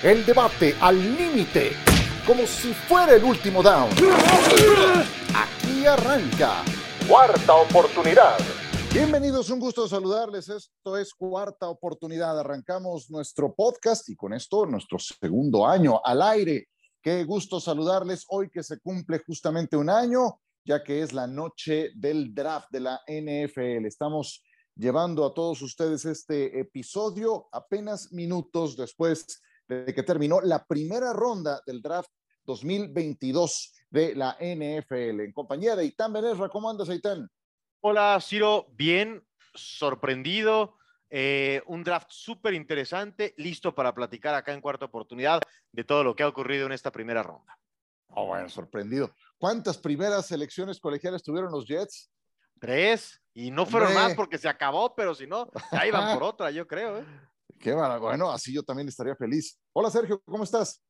El debate al límite, como si fuera el último down. Aquí arranca. Cuarta oportunidad. Bienvenidos, un gusto saludarles. Esto es Cuarta Oportunidad. Arrancamos nuestro podcast y con esto nuestro segundo año al aire. Qué gusto saludarles hoy que se cumple justamente un año, ya que es la noche del draft de la NFL. Estamos llevando a todos ustedes este episodio apenas minutos después de que terminó la primera ronda del draft 2022 de la NFL. En compañía de Itán Benesra, ¿cómo andas, Itán? Hola, Ciro, bien, sorprendido. Eh, un draft súper interesante, listo para platicar acá en cuarta oportunidad de todo lo que ha ocurrido en esta primera ronda. Oh, bueno, sorprendido. ¿Cuántas primeras selecciones colegiales tuvieron los Jets? Tres, y no fueron más porque se acabó, pero si no, ya iban por otra, yo creo. ¿eh? Qué bueno, así yo también estaría feliz. Hola Sergio, ¿cómo estás?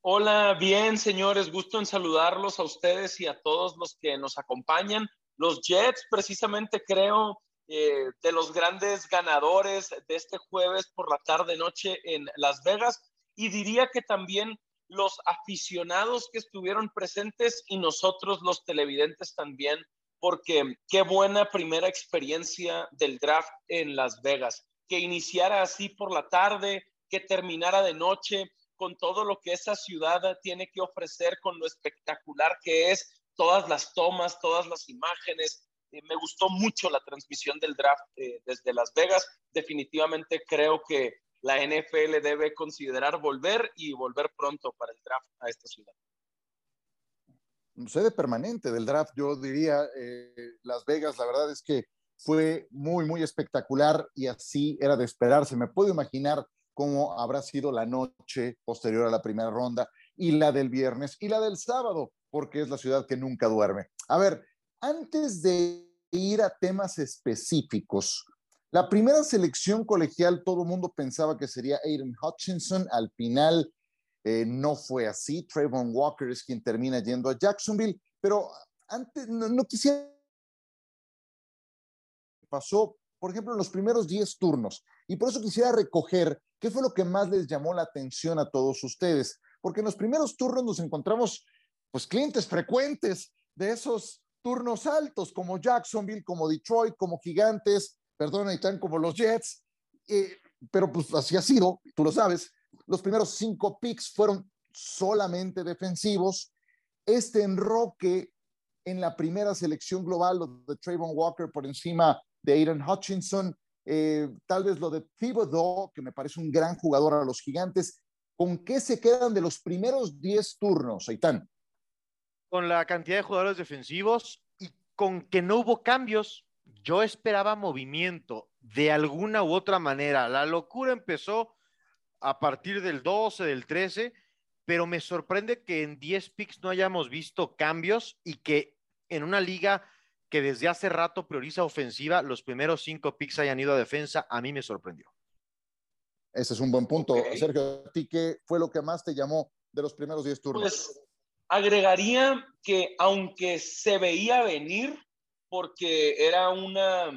Hola, bien señores, gusto en saludarlos a ustedes y a todos los que nos acompañan. Los Jets, precisamente creo, eh, de los grandes ganadores de este jueves por la tarde-noche en Las Vegas. Y diría que también los aficionados que estuvieron presentes y nosotros los televidentes también, porque qué buena primera experiencia del draft en Las Vegas que iniciara así por la tarde, que terminara de noche, con todo lo que esa ciudad tiene que ofrecer, con lo espectacular que es, todas las tomas, todas las imágenes. Eh, me gustó mucho la transmisión del draft eh, desde Las Vegas. Definitivamente creo que la NFL debe considerar volver y volver pronto para el draft a esta ciudad. Sede permanente del draft, yo diría, eh, Las Vegas, la verdad es que fue muy, muy espectacular y así era de esperarse. Me puedo imaginar cómo habrá sido la noche posterior a la primera ronda y la del viernes y la del sábado, porque es la ciudad que nunca duerme. A ver, antes de ir a temas específicos, la primera selección colegial, todo el mundo pensaba que sería Aiden Hutchinson. Al final eh, no fue así. Trayvon Walker es quien termina yendo a Jacksonville, pero antes no quisiera pasó, por ejemplo, en los primeros 10 turnos. Y por eso quisiera recoger qué fue lo que más les llamó la atención a todos ustedes, porque en los primeros turnos nos encontramos, pues, clientes frecuentes de esos turnos altos, como Jacksonville, como Detroit, como Gigantes, perdón, y tan como los Jets, eh, pero pues así ha sido, tú lo sabes. Los primeros cinco picks fueron solamente defensivos. Este enroque en la primera selección global, de Trayvon Walker por encima de Aiden Hutchinson, eh, tal vez lo de Thibodeau, que me parece un gran jugador a los gigantes. ¿Con qué se quedan de los primeros 10 turnos, Aitán? Con la cantidad de jugadores defensivos y con que no hubo cambios. Yo esperaba movimiento de alguna u otra manera. La locura empezó a partir del 12, del 13, pero me sorprende que en 10 picks no hayamos visto cambios y que en una liga que desde hace rato prioriza ofensiva, los primeros cinco picks hayan ido a defensa, a mí me sorprendió. Ese es un buen punto. Sergio, ¿a ti qué fue lo que más te llamó de los primeros 10 turnos? Pues agregaría que aunque se veía venir, porque era una,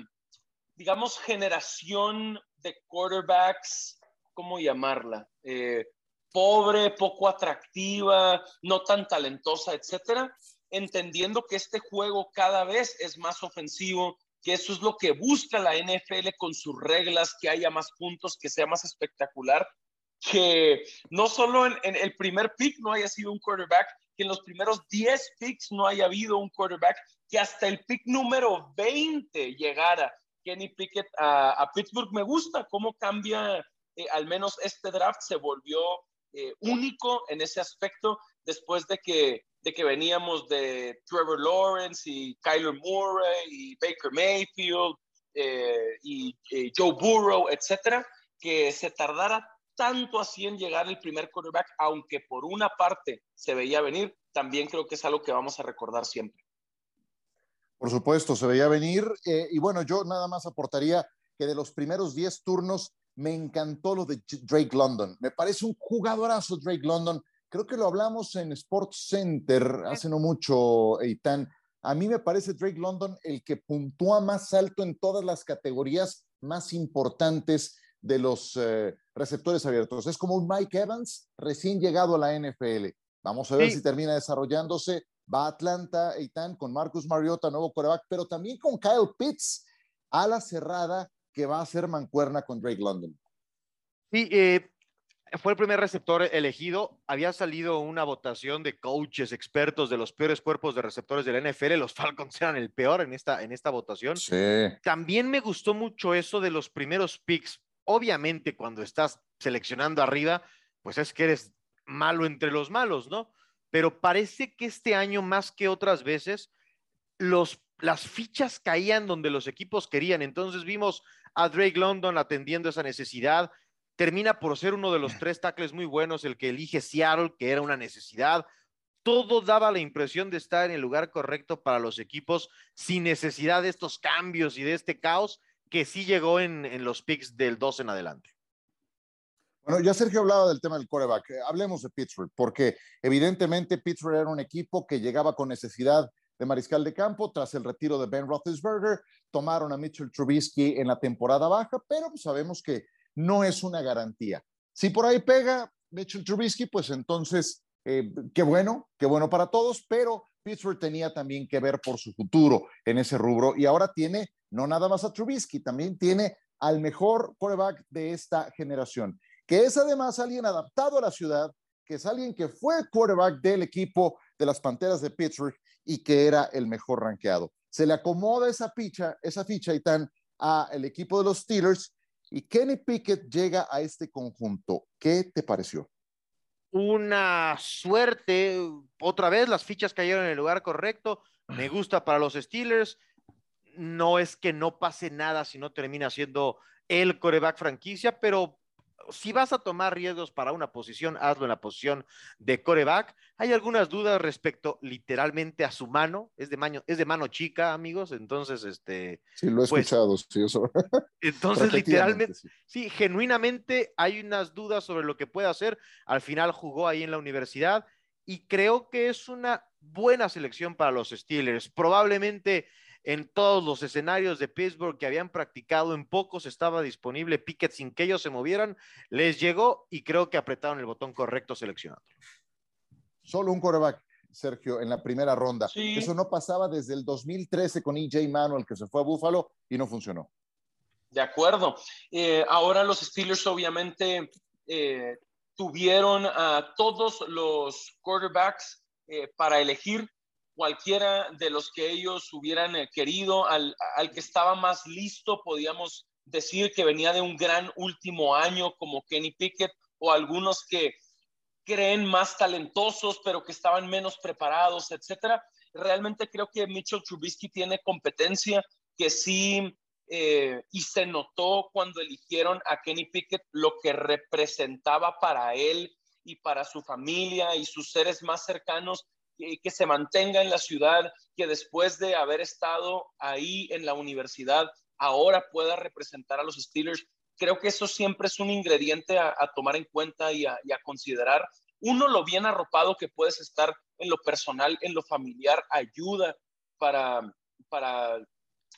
digamos, generación de quarterbacks, ¿cómo llamarla? Eh, pobre, poco atractiva, no tan talentosa, etcétera entendiendo que este juego cada vez es más ofensivo, que eso es lo que busca la NFL con sus reglas, que haya más puntos, que sea más espectacular, que no solo en, el primer pick no haya sido un quarterback, que en los primeros 10 picks no haya habido un quarterback, que hasta el pick número 20 llegara Kenny Pickett a, Pittsburgh. Me gusta cómo cambia, eh, al menos este draft se volvió eh, único en ese aspecto después de que de que veníamos de Trevor Lawrence y Kyler Murray y Baker Mayfield eh, y, Joe Burrow, etcétera, que se tardara tanto así en llegar el primer quarterback, aunque por una parte se veía venir, también creo que es algo que vamos a recordar siempre. Por supuesto, se veía venir. Eh, y bueno, yo nada más aportaría que de los primeros 10 turnos me encantó lo de Drake London. Me parece un jugadorazo Drake London creo que lo hablamos en Sports Center hace no mucho, Eitan. A mí me parece Drake London el que puntúa más alto en todas las categorías más importantes de los eh, receptores abiertos. Es como un Mike Evans recién llegado a la NFL. Vamos a ver si termina desarrollándose. Va a Atlanta, Eitan, con Marcus Mariota, nuevo coreback, pero también con Kyle Pitts, a la cerrada, que va a ser mancuerna con Drake London. Sí, eh, fue el primer receptor elegido. Había salido una votación de coaches expertos de los peores cuerpos de receptores de la NFL. Los Falcons eran el peor en esta, en esta votación. Sí. También me gustó mucho eso de los primeros picks. Obviamente, cuando estás seleccionando arriba, pues es que eres malo entre los malos, ¿no? Pero parece que este año, más que otras veces, los, las fichas caían donde los equipos querían. Entonces vimos a Drake London atendiendo esa necesidad termina por ser uno de los tres tackles muy buenos, el que elige Seattle, que era una necesidad. Todo daba la impresión de estar en el lugar correcto para los equipos sin necesidad de estos cambios y de este caos que sí llegó en, los picks del 2 en adelante. Bueno, ya Sergio hablaba del tema del coreback. Eh, hablemos de Pittsburgh, porque evidentemente Pittsburgh era un equipo que llegaba con necesidad de mariscal de campo tras el retiro de Ben Roethlisberger. Tomaron a Mitchell Trubisky en la temporada baja, pero sabemos que no es una garantía. Si por ahí pega Mitchell Trubisky, pues entonces, eh, qué bueno, qué bueno para todos, pero Pittsburgh tenía también que ver por su futuro en ese rubro y ahora tiene no nada más a Trubisky, también tiene al mejor quarterback de esta generación, que es además alguien adaptado a la ciudad, que es alguien que fue quarterback del equipo de las Panteras de Pittsburgh y que era el mejor rankeado. Se le acomoda esa ficha, esa ficha y tan a el equipo de los Steelers y Kenny Pickett llega a este conjunto. ¿Qué te pareció? Una suerte, otra vez las fichas cayeron en el lugar correcto. Me gusta para los Steelers. No es que no pase nada si no termina siendo el coreback franquicia, pero si vas a tomar riesgos para una posición, hazlo en la posición de coreback. Hay algunas dudas respecto literalmente a su mano, es de mano, es de mano chica, amigos, entonces este Sí, lo he pues, escuchado, sí, eso. Entonces literalmente sí. genuinamente hay unas dudas sobre lo que puede hacer. Al final jugó ahí en la universidad y creo que es una buena selección para los Steelers. Probablemente en todos los escenarios de Pittsburgh que habían practicado, en pocos estaba disponible Pickett sin que ellos se movieran, les llegó y creo que apretaron el botón correcto seleccionando. Solo un coreback, Sergio, en la primera ronda. Eso no pasaba desde el 2013 con EJ Manuel, que se fue a Buffalo y no funcionó. De acuerdo. Eh, ahora los Steelers obviamente eh, tuvieron a todos los quarterbacks eh, para elegir cualquiera de los que ellos hubieran eh, querido, al, que estaba más listo, podíamos decir que venía de un gran último año como Kenny Pickett o algunos que creen más talentosos pero que estaban menos preparados, etcétera. Realmente creo que Mitchell Trubisky tiene competencia que sí eh, y se notó cuando eligieron a Kenny Pickett lo que representaba para él y para su familia y sus seres más cercanos que, se mantenga en la ciudad, que después de haber estado ahí en la universidad, ahora pueda representar a los Steelers. Creo que eso siempre es un ingrediente a, tomar en cuenta y a, considerar. Uno, lo bien arropado que puedes estar en lo personal, en lo familiar, ayuda para, para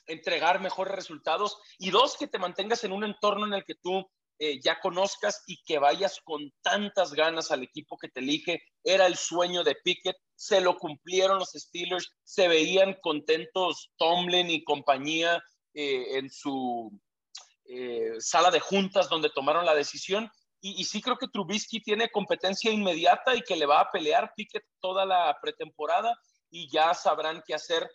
entregar mejores resultados. Y dos, que te mantengas en un entorno en el que tú eh, ya conozcas y que vayas con tantas ganas al equipo que te elige. Era el sueño de Pickett, se lo cumplieron los Steelers, se veían contentos Tomlin y compañía eh, en su eh, sala de juntas donde tomaron la decisión. Y, y, sí creo que Trubisky tiene competencia inmediata y que le va a pelear Pickett toda la pretemporada y ya sabrán qué hacer,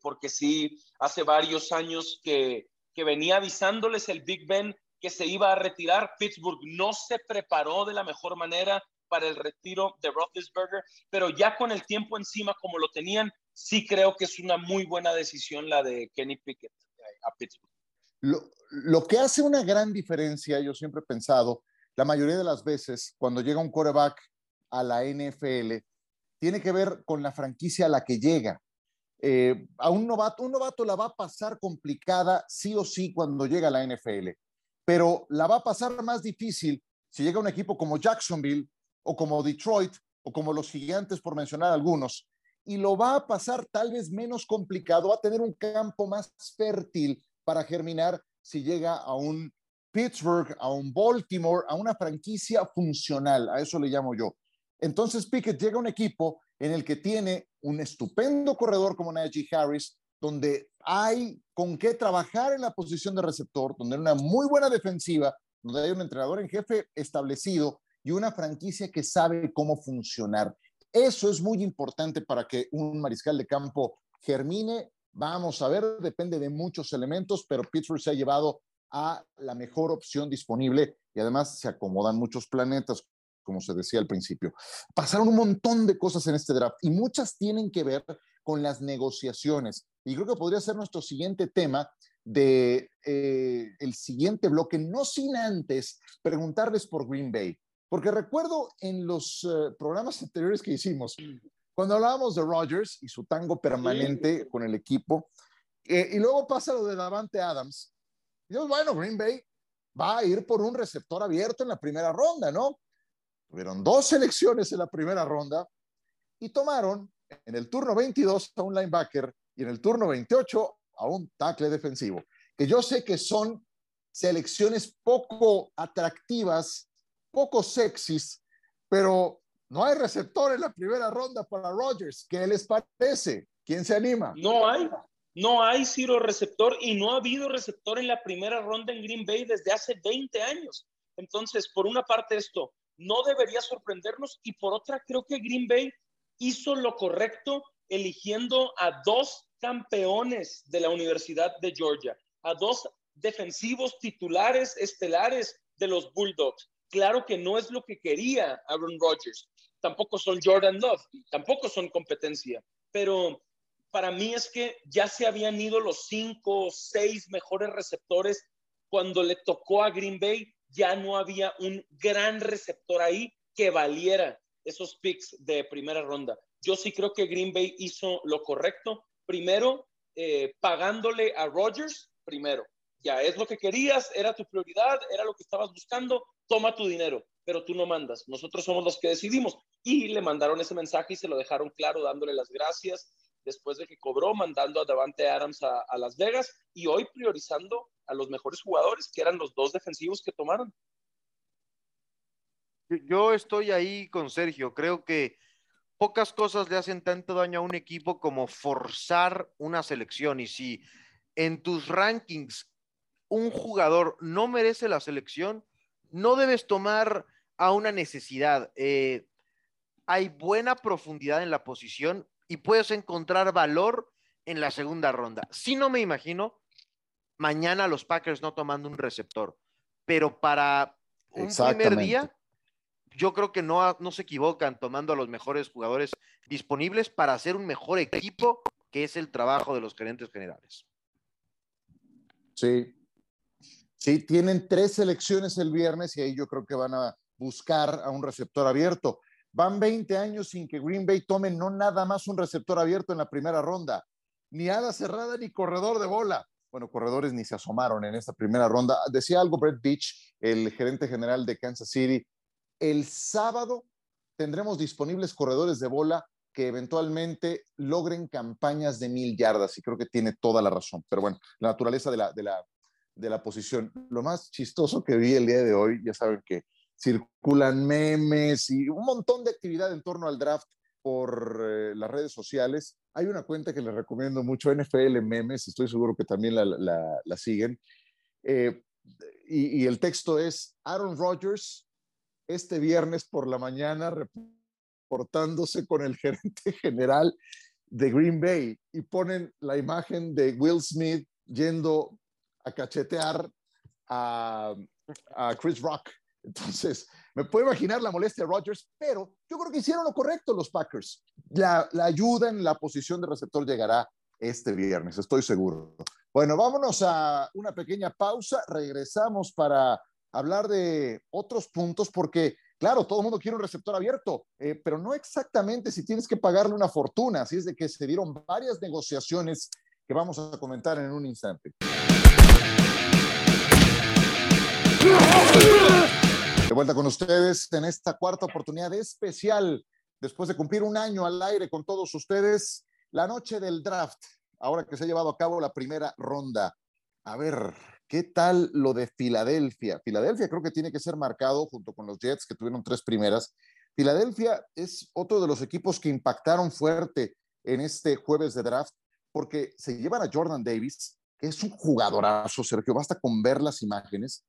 porque sí, hace varios años que, que venía avisándoles el Big Ben se iba a retirar. Pittsburgh no se preparó de la mejor manera para el retiro de Roethlisberger, pero ya con el tiempo encima como lo tenían, sí creo que es una muy buena decisión la de Kenny Pickett eh, a Pittsburgh. Lo, que hace una gran diferencia, yo siempre he pensado, la mayoría de las veces cuando llega un quarterback a la NFL, tiene que ver con la franquicia a la que llega. Eh, a un novato, un novato la va a pasar complicada sí o sí cuando llega a la NFL pero la va a pasar más difícil si llega un equipo como Jacksonville o como Detroit o como los gigantes, por mencionar algunos, y lo va a pasar tal vez menos complicado, va a tener un campo más fértil para germinar si llega a un Pittsburgh, a un Baltimore, a una franquicia funcional, a eso le llamo yo. Entonces Pickett llega a un equipo en el que tiene un estupendo corredor como Najee Harris, donde hay con qué trabajar en la posición de receptor, donde hay una muy buena defensiva, donde hay un entrenador en jefe establecido y una franquicia que sabe cómo funcionar. Eso es muy importante para que un mariscal de campo germine. Vamos a ver, depende de muchos elementos, pero Pittsburgh se ha llevado a la mejor opción disponible y además se acomodan muchos planetas, como se decía al principio. Pasaron un montón de cosas en este draft y muchas tienen que ver con las negociaciones. Y creo que podría ser nuestro siguiente tema de eh, el siguiente bloque, no sin antes preguntarles por Green Bay. Porque recuerdo en los eh, programas anteriores que hicimos, cuando hablábamos de Rodgers y su tango permanente con el equipo, eh, y luego pasa lo de Davante Adams, y bueno, Green Bay va a ir por un receptor abierto en la primera ronda, ¿no? Tuvieron dos selecciones en la primera ronda y tomaron en el turno 22 a un linebacker y en el turno 28 a un tackle defensivo, que yo sé que son selecciones poco atractivas, poco sexys, pero no hay receptor en la primera ronda para Rodgers. ¿Qué les parece? ¿Quién se anima? No hay. No hay Ciro receptor y no ha habido receptor en la primera ronda en Green Bay desde hace 20 años. Entonces, por una parte esto no debería sorprendernos y por otra creo que Green Bay hizo lo correcto eligiendo a dos campeones de la Universidad de Georgia, a dos defensivos titulares estelares de los Bulldogs. Claro que no es lo que quería Aaron Rodgers, tampoco son Jordan Love, tampoco son competencia, pero para mí es que ya se habían ido los cinco o seis mejores receptores cuando le tocó a Green Bay, ya no había un gran receptor ahí que valiera esos picks de primera ronda. Yo sí creo que Green Bay hizo lo correcto. Primero, eh, pagándole a Rodgers, primero. Ya es lo que querías, era tu prioridad, era lo que estabas buscando, toma tu dinero, pero tú no mandas. Nosotros somos los que decidimos. Y le mandaron ese mensaje y se lo dejaron claro, dándole las gracias después de que cobró, mandando a Davante Adams a, Las Vegas y hoy priorizando a los mejores jugadores, que eran los dos defensivos que tomaron. Yo estoy ahí con Sergio. Creo que pocas cosas le hacen tanto daño a un equipo como forzar una selección. Y si en tus rankings un jugador no merece la selección, no debes tomar a una necesidad. Eh, hay buena profundidad en la posición y puedes encontrar valor en la segunda ronda. Si no me imagino mañana los Packers no tomando un receptor, pero para un primer día, yo creo que no, se equivocan tomando a los mejores jugadores disponibles para hacer un mejor equipo, que es el trabajo de los gerentes generales. Sí, sí, tienen tres selecciones el viernes y ahí yo creo que van a buscar a un receptor abierto. Van 20 años sin que Green Bay tome no nada más un receptor abierto en la primera ronda, ni ala cerrada ni corredor de bola. Bueno, corredores ni se asomaron en esta primera ronda. Decía algo Brett Beach, el gerente general de Kansas City. El sábado tendremos disponibles corredores de bola que eventualmente logren campañas de mil yardas y creo que tiene toda la razón. Pero bueno, la naturaleza de la, de la, de la posición. Lo más chistoso que vi el día de hoy, ya saben que circulan memes y un montón de actividad en torno al draft por eh, las redes sociales. Hay una cuenta que les recomiendo mucho, NFL Memes, estoy seguro que también la, siguen. Eh, y, y, el texto es Aaron Rodgers este viernes por la mañana reportándose con el gerente general de Green Bay y ponen la imagen de Will Smith yendo a cachetear a, a Chris Rock entonces, me puedo imaginar la molestia de Rodgers, pero yo creo que hicieron lo correcto los Packers. La, ayuda en la posición de receptor llegará este viernes, estoy seguro. Bueno, vámonos a una pequeña pausa. Regresamos para hablar de otros puntos, porque, claro, todo el mundo quiere un receptor abierto, eh, pero no exactamente si tienes que pagarle una fortuna. Así es de que se dieron varias negociaciones que vamos a comentar en un instante. De vuelta con ustedes en esta cuarta oportunidad especial, después de cumplir un año al aire con todos ustedes, la noche del draft, ahora que se ha llevado a cabo la primera ronda. A ver, ¿Qué tal lo de Filadelfia? Filadelfia creo que tiene que ser marcado junto con los Jets que tuvieron tres primeras. Filadelfia es otro de los equipos que impactaron fuerte en este jueves de draft porque se llevan a Jordan Davis, que es un jugadorazo, Sergio, basta con ver las imágenes,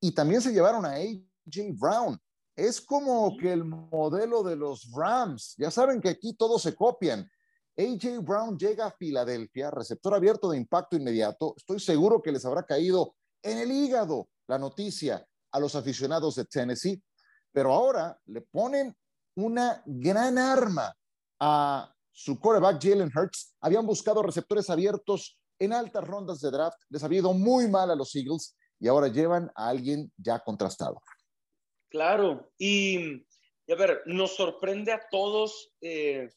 y también se llevaron a AJ Brown. Es como que el modelo de los Rams, ya saben que aquí todos se copian. AJ Brown llega a Filadelfia, receptor abierto de impacto inmediato. Estoy seguro que les habrá caído en el hígado la noticia a los aficionados de Tennessee, pero ahora le ponen una gran arma a su quarterback Jalen Hurts. Habían buscado receptores abiertos en altas rondas de draft, les había ido muy mal a los Eagles y ahora llevan a alguien ya contrastado. Claro, y, a ver, nos sorprende a todos, eh,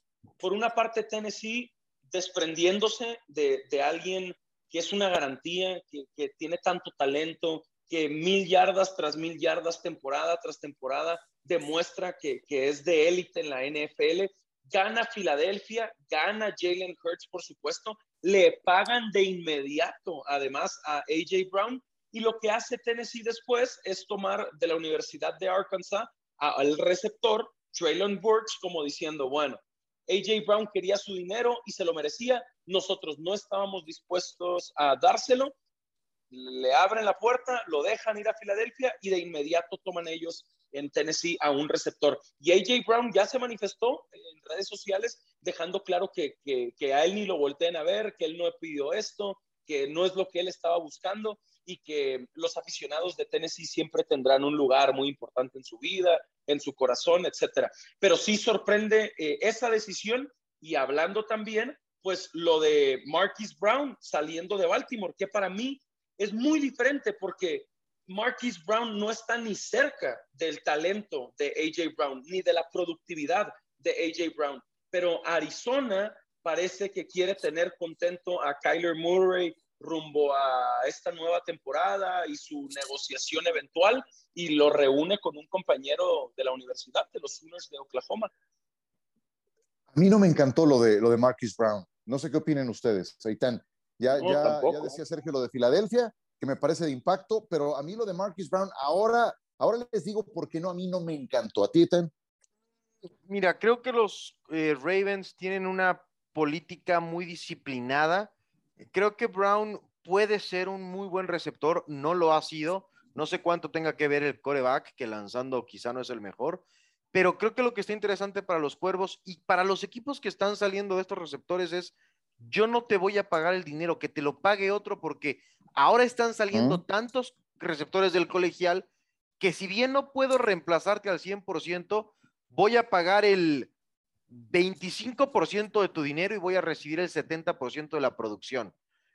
por una parte Tennessee desprendiéndose de, alguien que es una garantía, que, tiene tanto talento, que mil yardas tras mil yardas, temporada tras temporada, demuestra que, que es de élite en la NFL. Gana Filadelfia, gana Jalen Hurts, por supuesto, le pagan de inmediato, además, a AJ Brown y lo que hace Tennessee después es tomar de la Universidad de Arkansas al receptor Traylon Burks como diciendo, bueno, AJ Brown quería su dinero y se lo merecía, nosotros no estábamos dispuestos a dárselo, le abren la puerta, lo dejan ir a Filadelfia y de inmediato toman ellos en Tennessee a un receptor. Y AJ Brown ya se manifestó en redes sociales dejando claro que, a él ni lo volteen a ver, que él no pidió esto, que no es lo que él estaba buscando y que los aficionados de Tennessee siempre tendrán un lugar muy importante en su vida, en su corazón, etcétera. Pero sí sorprende eh, esa decisión y hablando también, pues lo de Marquis Brown saliendo de Baltimore, que para mí es muy diferente porque Marquis Brown no está ni cerca del talento de AJ Brown, ni de la productividad de AJ Brown. Pero Arizona parece que quiere tener contento a Kyler Murray, rumbo a esta nueva temporada y su negociación eventual y lo reúne con un compañero de la universidad de los Sooners de Oklahoma. A mí no me encantó lo de, lo de Marquis Brown. No sé qué opinen ustedes, Seitan. Ya, ya, ya, decía Sergio lo de Filadelfia, que me parece de impacto, pero a mí lo de Marquis Brown, ahora, ahora les digo por qué no, a mí no me encantó. ¿A ti, Ethan? Mira, creo que los eh, Ravens tienen una política muy disciplinada Creo que Brown puede ser un muy buen receptor, no lo ha sido. No sé cuánto tenga que ver el coreback, que lanzando quizá no es el mejor, pero creo que lo que está interesante para los cuervos y para los equipos que están saliendo de estos receptores es, yo no te voy a pagar el dinero, que te lo pague otro, porque ahora están saliendo tantos receptores del colegial que si bien no puedo reemplazarte al 100%, voy a pagar el 25% de tu dinero y voy a recibir el 70% de la producción.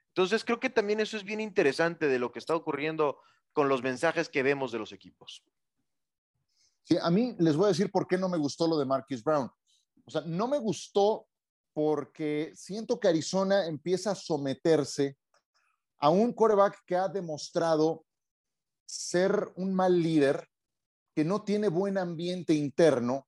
Entonces, creo que también eso es bien interesante de lo que está ocurriendo con los mensajes que vemos de los equipos. Sí, a mí les voy a decir por qué no me gustó lo de Marquis Brown. O sea, no me gustó porque siento que Arizona empieza a someterse a un coreback que ha demostrado ser un mal líder, que no tiene buen ambiente interno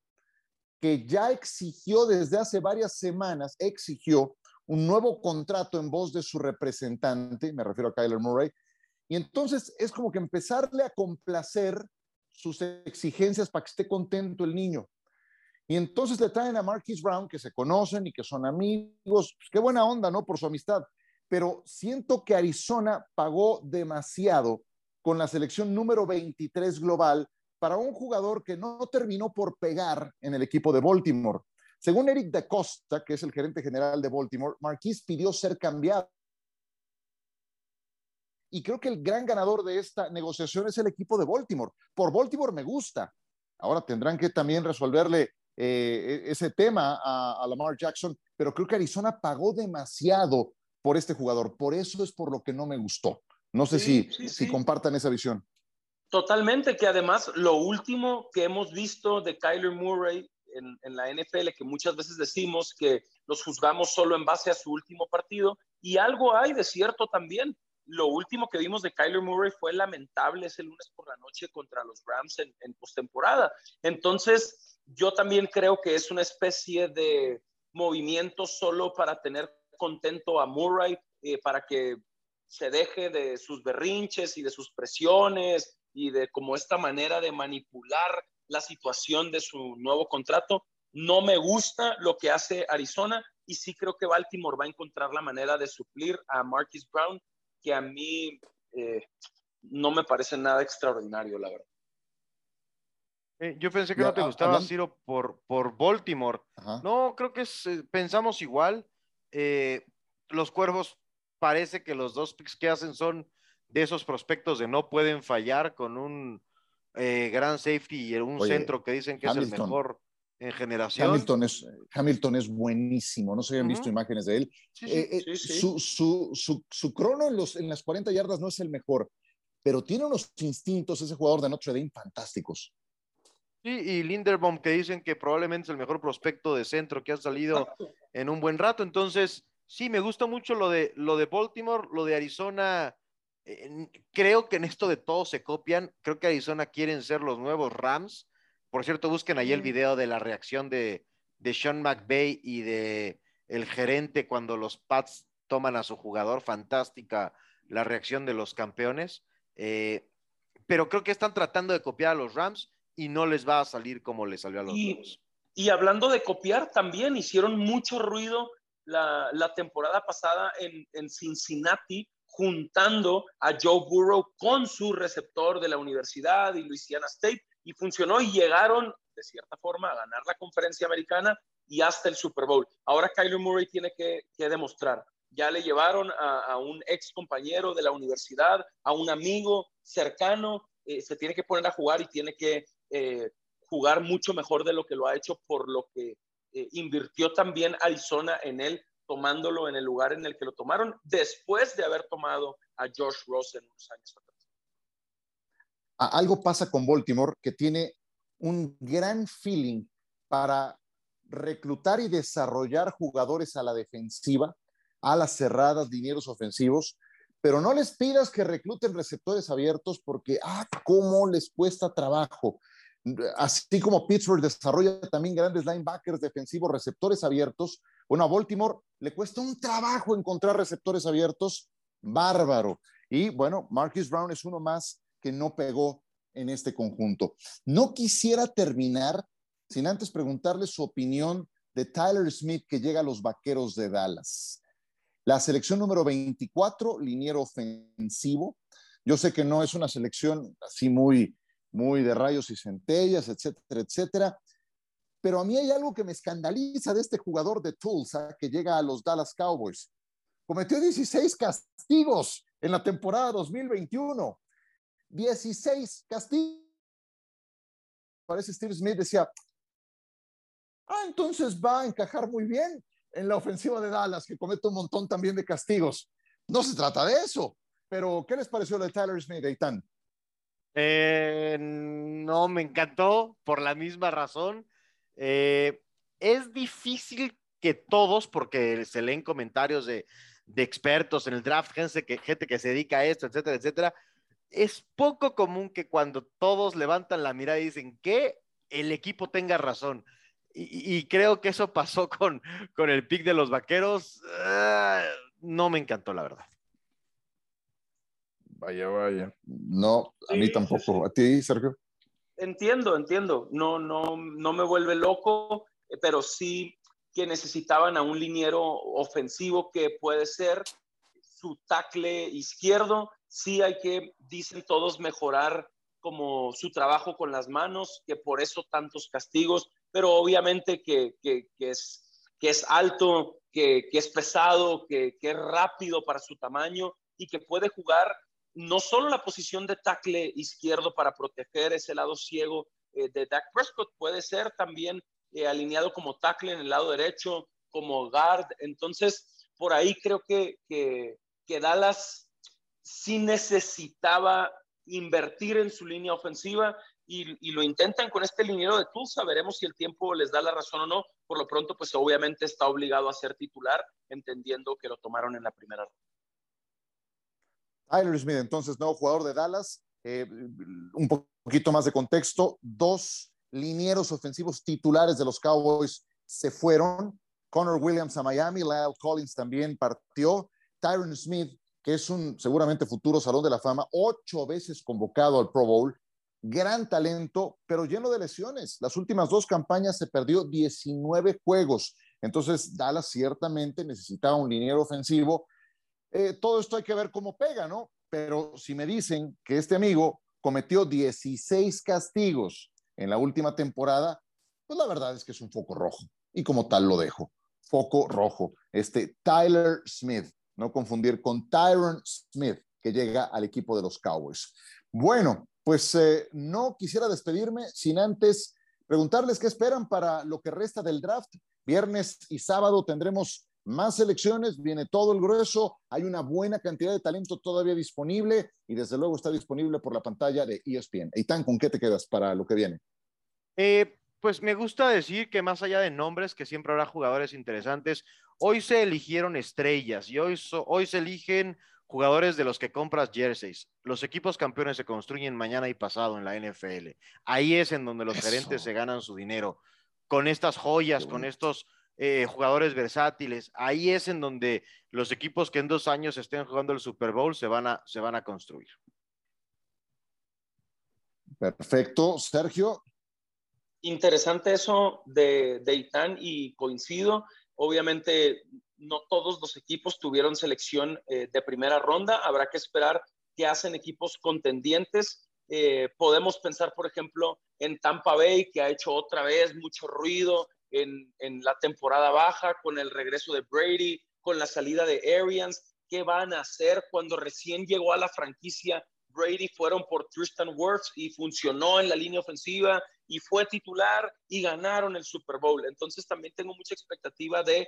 que ya exigió desde hace varias semanas, exigió un nuevo contrato en voz de su representante, me refiero a Kyler Murray, y entonces es como que empezarle a complacer sus exigencias para que esté contento el niño. Y entonces le traen a Marquis Brown, que se conocen y que son amigos, pues qué buena onda, ¿no? Por su amistad. Pero siento que Arizona pagó demasiado con la selección número 23 global para un jugador que no terminó por pegar en el equipo de Baltimore. Según Eric Da Costa, que es el gerente general de Baltimore, Marquis pidió ser cambiado. Y creo que el gran ganador de esta negociación es el equipo de Baltimore. Por Baltimore me gusta. Ahora tendrán que también resolverle eh, e-, ese tema a, Lamar Jackson, pero creo que Arizona pagó demasiado por este jugador. Por eso es por lo que no me gustó. No sé si, si compartan esa visión. Totalmente, que además lo último que hemos visto de Kyler Murray en, la NFL, que muchas veces decimos que los juzgamos solo en base a su último partido, y algo hay de cierto también. Lo último que vimos de Kyler Murray fue lamentable ese lunes por la noche contra los Rams en, en postemporada. Entonces, yo también creo que es una especie de movimiento solo para tener contento a Murray, eh, para que se deje de sus berrinches y de sus presiones y de como esta manera de manipular la situación de su nuevo contrato. No me gusta lo que hace Arizona y sí creo que Baltimore va a encontrar la manera de suplir a Marquis Brown, que a mí eh, no me parece nada extraordinario, la verdad. Eh, yo pensé que no, te gustaba, Ciro, por, por Baltimore. No, creo que eh, pensamos igual. los cuervos parece que los dos picks que hacen son de esos prospectos de no pueden fallar con un gran safety y un centro que dicen que es el mejor en generación. Hamilton es, Hamilton es buenísimo, no se habían visto imágenes de él. su, su, su, su, crono en, los, en las 40 yardas no es el mejor, pero tiene unos instintos ese jugador de Notre Dame fantásticos. Sí, y Linderbaum que dicen que probablemente es el mejor prospecto de centro que ha salido en un buen rato. Entonces, sí, me gusta mucho lo de, lo de Baltimore, lo de Arizona. Creo que en esto de todos se copian. Creo que Arizona quieren ser los nuevos Rams. Por cierto, busquen ahí el video de la reacción de, de Sean McVay y de el gerente cuando los Pats toman a su jugador. Fantástica la reacción de los campeones. Eh, pero creo que están tratando de copiar a los Rams y no les va a salir como les salió a los y, Rams. Y hablando de copiar, también hicieron mucho ruido la, la temporada pasada en, en, Cincinnati, juntando a Joe Burrow con su receptor de la universidad y Louisiana State, y funcionó y llegaron, de cierta forma, a ganar la conferencia americana y hasta el Super Bowl. Ahora Kyler Murray tiene que, demostrar ya le llevaron a, un ex compañero de la universidad, a un amigo cercano, eh, se tiene que poner a jugar y tiene que eh, jugar mucho mejor de lo que lo ha hecho por lo que eh, invirtió también Arizona en él, tomándolo en el lugar en el que lo tomaron después de haber tomado a Josh Rosen unos años atrás. Algo pasa con Baltimore que tiene un gran feeling para reclutar y desarrollar jugadores a la defensiva alas cerradas, dineros ofensivos, pero no les pidas que recluten receptores abiertos porque, ah, cómo les cuesta trabajo. Así como Pittsburgh desarrolla también grandes linebackers defensivos, receptores abiertos, bueno, a Baltimore le cuesta un trabajo encontrar receptores abiertos bárbaro. Y bueno, Marcus Brown es uno más que no pegó en este conjunto. No quisiera terminar sin antes preguntarle su opinión de Tyler Smith que llega a los Vaqueros de Dallas. La selección número 24, liniero ofensivo. Yo sé que no es una selección así muy, muy de rayos y centellas, etcétera, etcétera. Pero a mí hay algo que me escandaliza de este jugador de Tulsa que llega a los Dallas Cowboys. Cometió 16 castigos en la temporada 2021. 16 castigos. Parece Steve Smith decía, ah, entonces va a encajar muy bien en la ofensiva de Dallas, que comete un montón también de castigos. No se trata de eso, pero ¿qué les pareció de Tyler Smith, Eitan? Eh, no, me encantó por la misma razón. Eh, es difícil que todos, porque se leen comentarios de, de expertos en el draft, gente que, gente que se dedica a esto, etcétera, etcétera. Es poco común que cuando todos levantan la mirada y dicen que el equipo tenga razón. Y, creo que eso pasó con, con el pick de los vaqueros. Ah, no me encantó, la verdad. Vaya, vaya. No, a mí tampoco. ¿A ti, Sergio? Entiendo, entiendo. No, no, no me vuelve loco, pero sí que necesitaban a un liniero ofensivo que puede ser su tackle izquierdo. Sí hay que, dicen todos, mejorar como su trabajo con las manos, que por eso tantos castigos pero obviamente que, es, que es alto, que, es pesado, que, es rápido para su tamaño y que puede jugar no solo la posición de tackle izquierdo para proteger ese lado ciego eh, de Dak Prescott, puede ser también eh, alineado como tackle en el lado derecho, como guard. Entonces, por ahí creo que, que, Dallas sí necesitaba invertir en su línea ofensiva y, lo intentan con este liniero de Tulsa. Veremos si el tiempo les da la razón o no. Por lo pronto, pues obviamente está obligado a ser titular, entendiendo que lo tomaron en la primera ronda. Tyler Smith, entonces, nuevo jugador de Dallas. Eh, un poquito más de contexto. Dos linieros ofensivos titulares de los Cowboys se fueron. Connor Williams a Miami, Lyle Collins también partió. Tyron Smith que es un seguramente futuro Salón de la Fama, ocho veces convocado al Pro Bowl, gran talento, pero lleno de lesiones. Las últimas dos campañas se perdió 19 juegos. Entonces, Dallas ciertamente necesitaba un liniero ofensivo. Eh, todo esto hay que ver cómo pega, ¿no? Pero si me dicen que este amigo cometió 16 castigos en la última temporada, pues la verdad es que es un foco rojo. Y como tal lo dejo. Foco rojo. Este Tyler Smith, no confundir con Tyron Smith, que llega al equipo de los Cowboys. Bueno, pues eh, no quisiera despedirme sin antes preguntarles qué esperan para lo que resta del draft. Viernes y sábado tendremos más selecciones, viene todo el grueso, hay una buena cantidad de talento todavía disponible y desde luego está disponible por la pantalla de ESPN. Eitan, ¿con qué te quedas para lo que viene? Eh, pues me gusta decir que más allá de nombres, que siempre habrá jugadores interesantes, hoy se eligieron estrellas y hoy, hoy se eligen jugadores de los que compras jerseys. Los equipos campeones se construyen mañana y pasado en la NFL. Ahí es en donde los gerentes se ganan su dinero. Con estas joyas, con estos eh, jugadores versátiles, ahí es en donde los equipos que en dos años estén jugando el Super Bowl se van a, se van a construir. Perfecto. Sergio. Interesante eso de, de Itán y coincido. Obviamente no todos los equipos tuvieron selección eh, de primera ronda. Habrá que esperar qué hacen equipos contendientes. Eh, podemos pensar, por ejemplo, en Tampa Bay, que ha hecho otra vez mucho ruido en, la temporada baja, con el regreso de Brady, con la salida de Arians. ¿Qué van a hacer cuando recién llegó a la franquicia? Brady fueron por Tristan Wirfs y funcionó en la línea ofensiva y fue titular y ganaron el Super Bowl. Entonces también tengo mucha expectativa de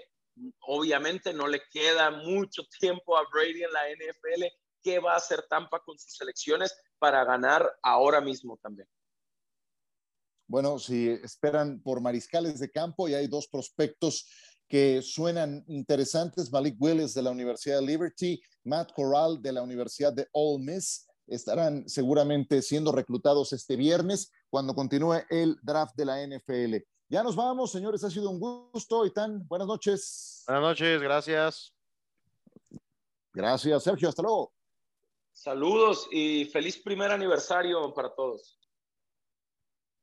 obviamente no le queda mucho tiempo a Brady en la NFL. ¿Qué va a hacer Tampa con sus selecciones para ganar ahora mismo también? Bueno, si esperan por mariscales de campo y hay dos prospectos que suenan interesantes, Malik Willis de la Universidad de Liberty, Matt Corral de la Universidad de Ole Miss, estarán seguramente siendo reclutados este viernes cuando continúe el draft de la NFL. Ya nos vamos, señores. Ha sido un gusto. Itán, buenas noches. Buenas noches, gracias. Gracias, Sergio. Hasta luego. Saludos y feliz primer aniversario para todos.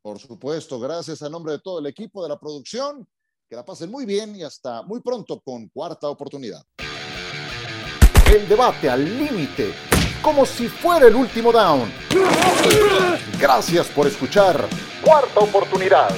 Por supuesto, gracias a nombre de todo el equipo de la producción. Que la pasen muy bien y hasta muy pronto con cuarta oportunidad. El debate al límite, como si fuera el último down. Gracias por escuchar Cuarta Oportunidad.